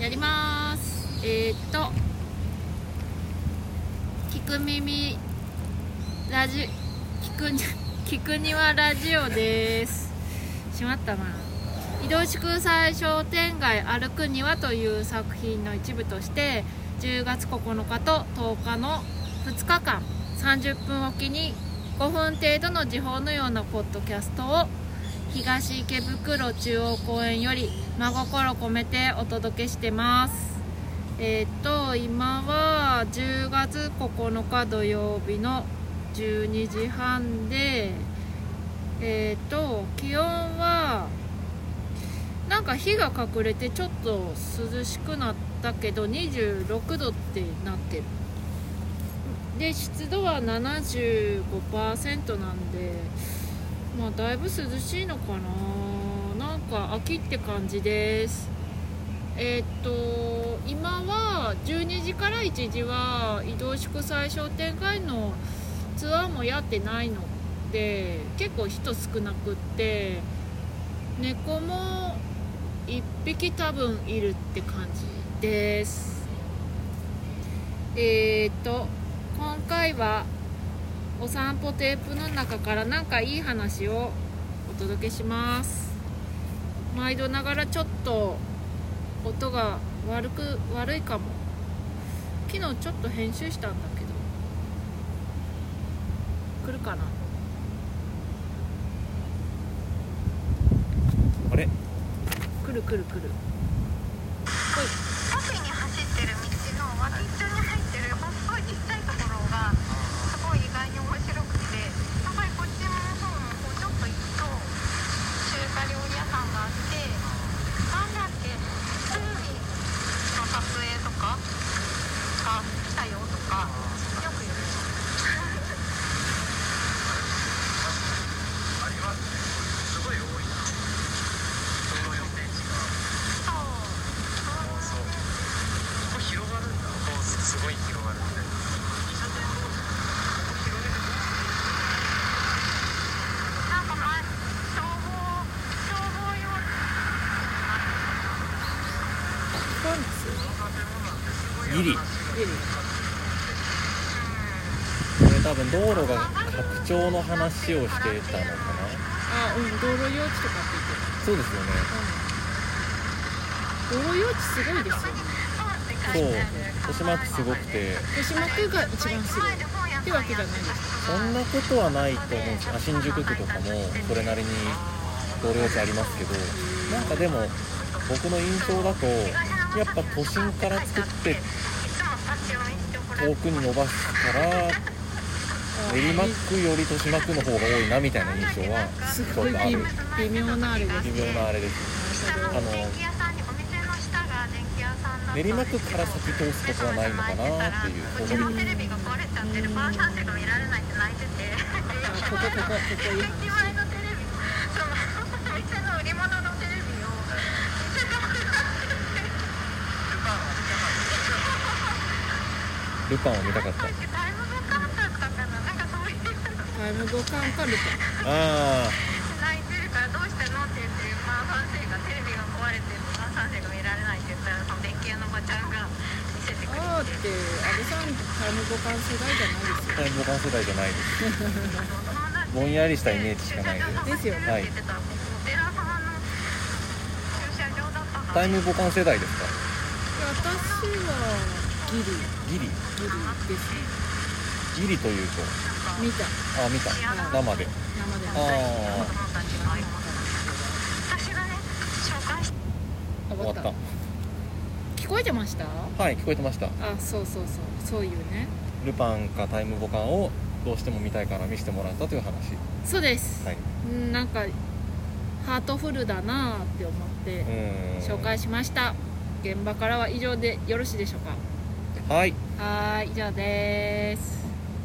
やります。えー、っと聞く耳ラジ聞くに 聞くにはラジオです。しまったな。移動祝祭商店街歩くにはという作品の一部として10月9日と10日の2日間30分おきに5分程度の時報のようなポッドキャストを東池袋中央公園より真心込めてお届けしてます。えっ、と今は10月9日土曜日の12時半でえっ、と気温はなんか日が隠れてちょっと涼しくなったけど26度ってなってる。で湿度は75%なんでまあだいぶ涼しいのかな。なんか秋って感じです。えーっと今は12時から1時は移動祝祭商店街のツアーもやってないので結構人少なくって猫も1匹多分いるって感じです。えーっと今回はお散歩テープの中からなんかいい話をお届けします。毎度ながらちょっと音が悪く悪いかも。昨日ちょっと編集したんだけど。来るかな？あれ？来る来る来るほい縦に走ってる道の脇っちょに入ってる細いちっちゃいところがすごい意外に面白くてやっぱりこっちの方もこうちょっと行くと中華料理屋さんがあってなんだっけテレビの撮影とかが来たよとかよく言うありますね。すごい多いな。道路予定地が。そうそう。ここ広がるんだ。こうすごい広がるんで。ギリギリこれ多分道路が拡張の話をしてたのかあうん道路用地とかって言ってなそうですよね。た、うん、道路用地すごいですよねそう。豊島区すごくて。豊島区が一番すごいってわけじゃないです。そんなことはないと思うんですあ新宿区とかもそれなりに道路用地ありますけど。なんかでも僕の印象だとやっぱ都心から作って遠くに伸ばしたら練馬区より豊島区の方が多いなみたいな印象はすちょっとある。微微妙なあれです微妙なあれです。あの下が電気屋さんだったんで練馬区から先通すことはないのかなっていう。うちのテレビが壊れちゃってルパン三世が見られないって泣いててあここここここいい駅話前のテレビその店の売り物のテレビを見せてもらルパンを見たかった。タイムボカンだったかななんかそういう。のタイムボカンかルああって安倍さんタイムボカン世代じゃないですよ。タイムボカン世代じゃないです。ぼんやりしたイメージしかないです。ですよね。はい。タイムボカン世代ですか？私はギリ。ギギリリですね。ギリというと？見た。あ見た。生で。生で。あああ終わった。聞こえてました？はい聞こえてました。あそうそうそうそういうね。ルパンかタイムボカンをどうしても見たいから見せてもらったという話。そうです、はい。うんなんかハートフルだなーって思って紹介しました。現場からは以上でよろしいでしょうか？はい。はーい以上です